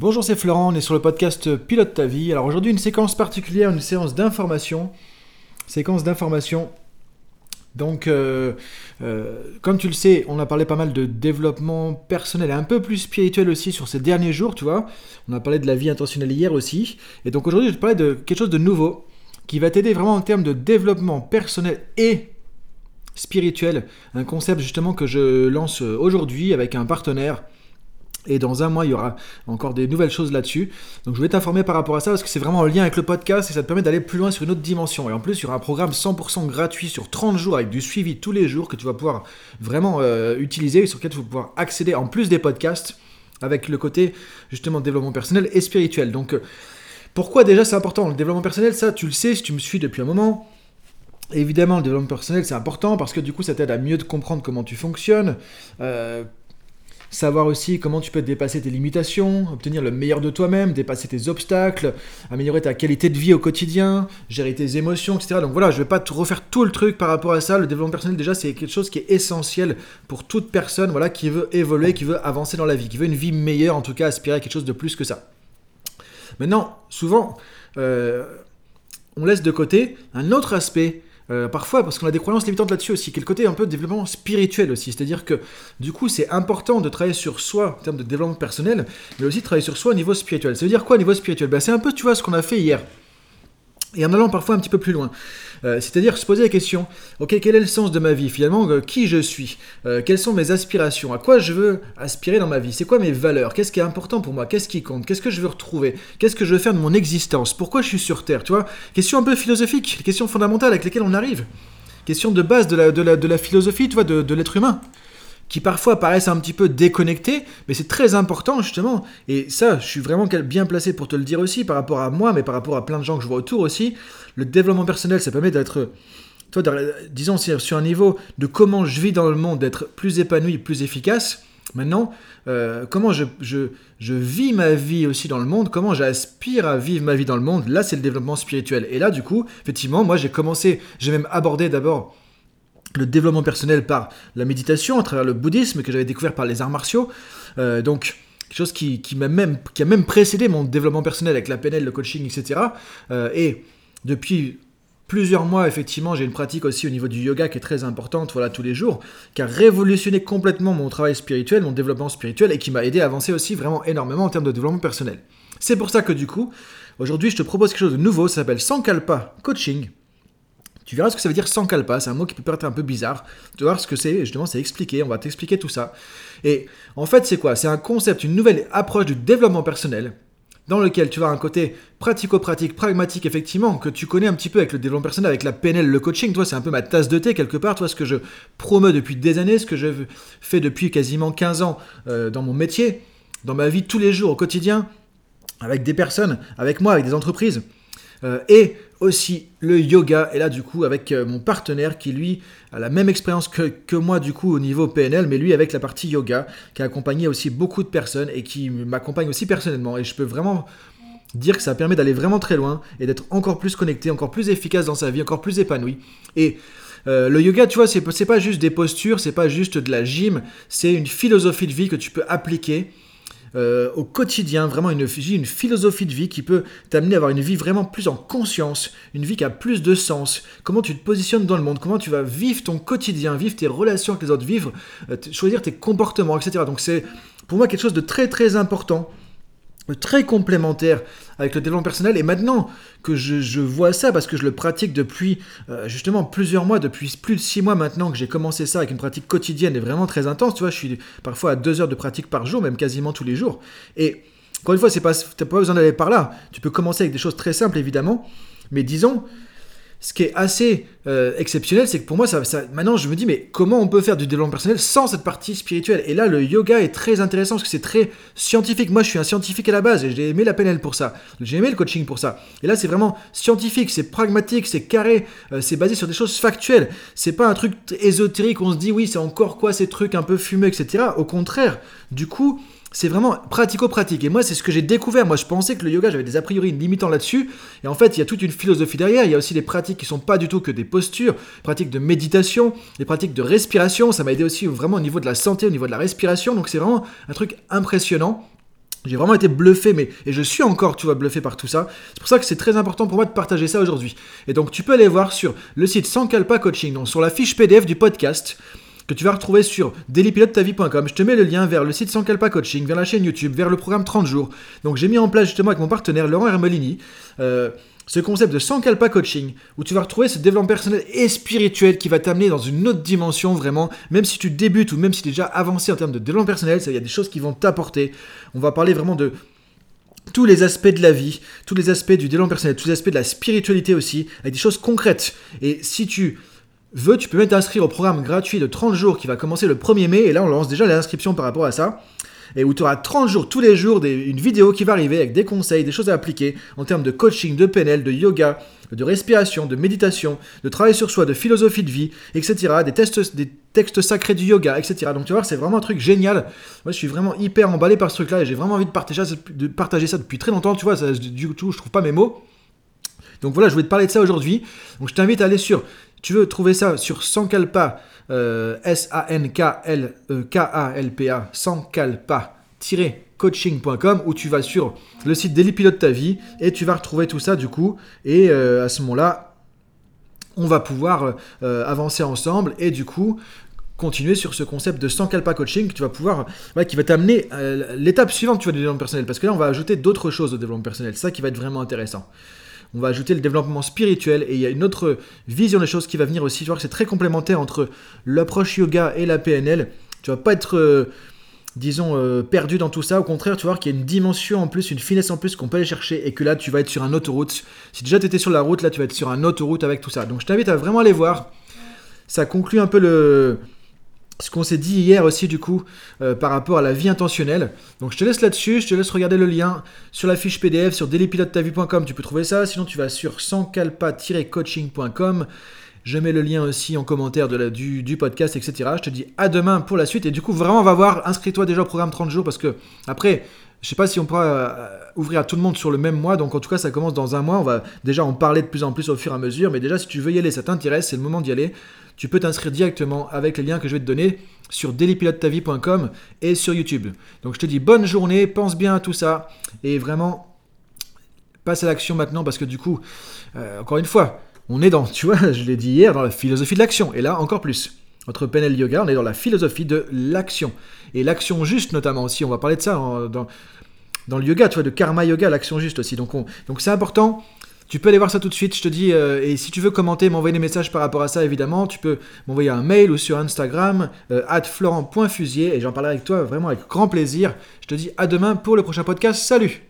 Bonjour, c'est Florent, on est sur le podcast Pilote ta vie. Alors aujourd'hui, une séquence particulière, une séance d'information. Séquence d'information. Donc, euh, euh, comme tu le sais, on a parlé pas mal de développement personnel et un peu plus spirituel aussi sur ces derniers jours, tu vois. On a parlé de la vie intentionnelle hier aussi. Et donc aujourd'hui, je vais te parler de quelque chose de nouveau qui va t'aider vraiment en termes de développement personnel et spirituel. Un concept justement que je lance aujourd'hui avec un partenaire et dans un mois, il y aura encore des nouvelles choses là-dessus. Donc je vais t'informer par rapport à ça parce que c'est vraiment en lien avec le podcast et ça te permet d'aller plus loin sur une autre dimension. Et en plus, il y aura un programme 100% gratuit sur 30 jours avec du suivi tous les jours que tu vas pouvoir vraiment euh, utiliser et sur lequel tu vas pouvoir accéder en plus des podcasts avec le côté justement développement personnel et spirituel. Donc euh, pourquoi déjà c'est important Le développement personnel, ça tu le sais si tu me suis depuis un moment. Évidemment, le développement personnel, c'est important parce que du coup, ça t'aide à mieux comprendre comment tu fonctionnes, euh, savoir aussi comment tu peux dépasser tes limitations, obtenir le meilleur de toi-même, dépasser tes obstacles, améliorer ta qualité de vie au quotidien, gérer tes émotions, etc. Donc voilà, je ne vais pas te refaire tout le truc par rapport à ça. Le développement personnel, déjà, c'est quelque chose qui est essentiel pour toute personne voilà, qui veut évoluer, qui veut avancer dans la vie, qui veut une vie meilleure, en tout cas aspirer à quelque chose de plus que ça. Maintenant, souvent, euh, on laisse de côté un autre aspect euh, parfois, parce qu'on a des croyances limitantes là-dessus aussi, qui est le côté un peu de développement spirituel aussi. C'est-à-dire que du coup, c'est important de travailler sur soi en termes de développement personnel, mais aussi de travailler sur soi au niveau spirituel. Ça veut dire quoi au niveau spirituel? Ben, C'est un peu, tu vois, ce qu'on a fait hier. Et en allant parfois un petit peu plus loin. Euh, c'est-à-dire se poser la question, ok, quel est le sens de ma vie finalement euh, Qui je suis euh, Quelles sont mes aspirations À quoi je veux aspirer dans ma vie C'est quoi mes valeurs Qu'est-ce qui est important pour moi Qu'est-ce qui compte Qu'est-ce que je veux retrouver Qu'est-ce que je veux faire de mon existence Pourquoi je suis sur Terre Tu vois Question un peu philosophique, questions fondamentales avec lesquelles on arrive. Question de base de la, de la, philosophie, tu vois, de l'être humain qui parfois paraissent un petit peu déconnectés, mais c'est très important justement. Et ça, je suis vraiment bien placé pour te le dire aussi par rapport à moi, mais par rapport à plein de gens que je vois autour aussi. Le développement personnel, ça permet d'être, toi, disons, sur un niveau de comment je vis dans le monde, d'être plus épanoui, plus efficace. Maintenant, euh, comment je, je, je, vis ma vie aussi dans le monde, comment j'aspire à vivre ma vie dans le monde, là c'est le développement spirituel. Et là du coup, effectivement, moi j'ai commencé, j'ai même abordé d'abord le développement personnel par la méditation, à travers le bouddhisme que j'avais découvert par les arts martiaux. Euh, donc, quelque chose qui, qui, même, qui a même précédé mon développement personnel avec la PNL, le coaching, etc. Euh, et depuis plusieurs mois, effectivement, j'ai une pratique aussi au niveau du yoga qui est très importante, voilà, tous les jours, qui a révolutionné complètement mon travail spirituel, mon développement spirituel, et qui m'a aidé à avancer aussi vraiment énormément en termes de développement personnel. C'est pour ça que du coup, aujourd'hui, je te propose quelque chose de nouveau, ça s'appelle Sankalpa Coaching. Tu verras ce que ça veut dire sans kalpa, c'est un mot qui peut paraître un peu bizarre. Tu vas voir ce que c'est, justement, c'est expliqué, on va t'expliquer tout ça. Et en fait, c'est quoi? C'est un concept, une nouvelle approche du développement personnel, dans lequel tu vas un côté pratico-pratique, pragmatique, effectivement, que tu connais un petit peu avec le développement personnel, avec la PNL, le coaching. Toi, c'est un peu ma tasse de thé quelque part. Toi, ce que je promeux depuis des années, ce que je fais depuis quasiment 15 ans euh, dans mon métier, dans ma vie tous les jours, au quotidien, avec des personnes, avec moi, avec des entreprises. Euh, et aussi le yoga. Et là, du coup, avec euh, mon partenaire qui, lui, a la même expérience que, moi, du coup, au niveau PNL, mais lui, avec la partie yoga, qui a accompagné aussi beaucoup de personnes et qui m'accompagne aussi personnellement. Et je peux vraiment dire que ça permet d'aller vraiment très loin et d'être encore plus connecté, encore plus efficace dans sa vie, encore plus épanoui. Et euh, le yoga, tu vois, c'est pas juste des postures, c'est pas juste de la gym, c'est une philosophie de vie que tu peux appliquer euh, au quotidien, vraiment une, une philosophie de vie qui peut t'amener à avoir une vie vraiment plus en conscience, une vie qui a plus de sens, comment tu te positionnes dans le monde, comment tu vas vivre ton quotidien, vivre tes relations avec les autres, vivre, euh, choisir tes comportements, etc. Donc c'est pour moi quelque chose de très très important très complémentaire avec le développement personnel. Et maintenant que je, vois ça, parce que je le pratique depuis euh, justement plusieurs mois, depuis plus de six mois maintenant que j'ai commencé ça avec une pratique quotidienne et vraiment très intense, tu vois, je suis parfois à deux heures de pratique par jour, même quasiment tous les jours. Et encore une fois, tu n'as pas besoin d'aller par là. Tu peux commencer avec des choses très simples, évidemment. Mais disons, ce qui est assez euh, exceptionnel, c'est que pour moi, ça, maintenant, je me dis, mais comment on peut faire du développement personnel sans cette partie spirituelle? Et là, le yoga est très intéressant parce que c'est très scientifique. Moi, je suis un scientifique à la base et j'ai aimé la PNL pour ça. J'ai aimé le coaching pour ça. Et là, c'est vraiment scientifique, c'est pragmatique, c'est carré, euh, c'est basé sur des choses factuelles. C'est pas un truc ésotérique, on se dit, oui, c'est encore quoi ces trucs un peu fumeux, etc. Au contraire, du coup, c'est vraiment pratico-pratique. Et moi, c'est ce que j'ai découvert. Moi, je pensais que le yoga, j'avais des a priori limitants là-dessus. Et en fait, il y a toute une philosophie derrière. Il y a aussi des pratiques qui sont pas du tout que des postures, pratiques de méditation, des pratiques de respiration. Ça m'a aidé aussi vraiment au niveau de la santé, au niveau de la respiration. Donc, c'est vraiment un truc impressionnant. J'ai vraiment été bluffé, mais et je suis encore, tu vois, bluffé par tout ça. C'est pour ça que c'est très important pour moi de partager ça aujourd'hui. Et donc, tu peux aller voir sur le site Sankalpa Coaching, donc sur la fiche PDF du podcast que tu vas retrouver sur dailypilotetavie.com. Je te mets le lien vers le site Sankalpa Coaching, vers la chaîne YouTube, vers le programme 30 jours. Donc, j'ai mis en place justement avec mon partenaire Laurent Hermelini. Euh, ce concept de Sankalpa Coaching, où tu vas retrouver ce développement personnel et spirituel qui va t'amener dans une autre dimension vraiment, même si tu débutes ou même si tu es déjà avancé en termes de développement personnel, il y a des choses qui vont t'apporter. On va parler vraiment de tous les aspects de la vie, tous les aspects du développement personnel, tous les aspects de la spiritualité aussi, avec des choses concrètes. Et si tu veux, tu peux même t'inscrire au programme gratuit de 30 jours qui va commencer le 1er mai, et là on lance déjà l'inscription par rapport à ça et où tu auras 30 jours, tous les jours, une vidéo qui va arriver avec des conseils, des choses à appliquer en termes de coaching, de PNL, de yoga, de respiration, de méditation, de travail sur soi, de philosophie de vie, etc. Des, tests, des textes sacrés du yoga, etc. Donc tu vois, c'est vraiment un truc génial. Moi, je suis vraiment hyper emballé par ce truc-là et j'ai vraiment envie de partager, de partager ça depuis très longtemps. Tu vois, du coup, je trouve pas mes mots. Donc voilà, je voulais te parler de ça aujourd'hui. Donc je t'invite à aller sur, tu veux trouver ça sur Sankalpa, euh, S-A-N-K-L-K-A-L-P-A, Sankalpa coaching.com où tu vas sur le site Daily Pilote ta vie et tu vas retrouver tout ça du coup. Et euh, à ce moment-là on va pouvoir euh, avancer ensemble et du coup continuer sur ce concept de Sankalpa coaching tu vas pouvoir qui va t'amener l'étape suivante tu du développement personnel. Parce que là on va ajouter d'autres choses au développement personnel. Ça qui va être vraiment intéressant on va ajouter le développement spirituel et il y a une autre vision des choses qui va venir aussi. Tu vois que c'est très complémentaire entre l'approche yoga et la PNL. Tu vas pas être, euh, disons, euh, perdu dans tout ça. Au contraire, tu voir qu'il y a une dimension en plus, une finesse en plus qu'on peut aller chercher et que là, tu vas être sur un autoroute. Si déjà tu étais sur la route, là, tu vas être sur un autoroute avec tout ça. Donc je t'invite à vraiment aller voir. Ça conclut un peu le, ce qu'on s'est dit hier aussi du coup euh, par rapport à la vie intentionnelle. Donc je te laisse là-dessus, je te laisse regarder le lien sur la fiche PDF sur dailypilotetavie.com, tu peux trouver ça, sinon tu vas sur sanscalpa-coaching.com. Je mets le lien aussi en commentaire du, podcast, etc. Je te dis à demain pour la suite. Et du coup, vraiment, va voir. Inscris-toi déjà au programme 30 jours parce que après, je sais pas si on pourra euh, ouvrir à tout le monde sur le même mois. Donc en tout cas, ça commence dans un mois. On va déjà en parler de plus en plus au fur et à mesure. Mais déjà, si tu veux y aller, ça t'intéresse, c'est le moment d'y aller tu peux t'inscrire directement avec les liens que je vais te donner sur dailypilotetavie.com et sur YouTube. Donc je te dis bonne journée, pense bien à tout ça et vraiment passe à l'action maintenant parce que du coup, euh, encore une fois, on est dans, tu vois, je l'ai dit hier, dans la philosophie de l'action et là encore plus. Entre PNL Yoga, on est dans la philosophie de l'action. Et l'action juste notamment aussi, on va parler de ça dans, dans le yoga, tu vois, de karma yoga, l'action juste aussi. Donc donc c'est important tu peux aller voir ça tout de suite, je te dis, euh, et si tu veux commenter, m'envoyer des messages par rapport à ça, évidemment, tu peux m'envoyer un mail ou sur Instagram, euh, florent.fusier, et j'en parlerai avec toi vraiment avec grand plaisir. Je te dis à demain pour le prochain podcast. Salut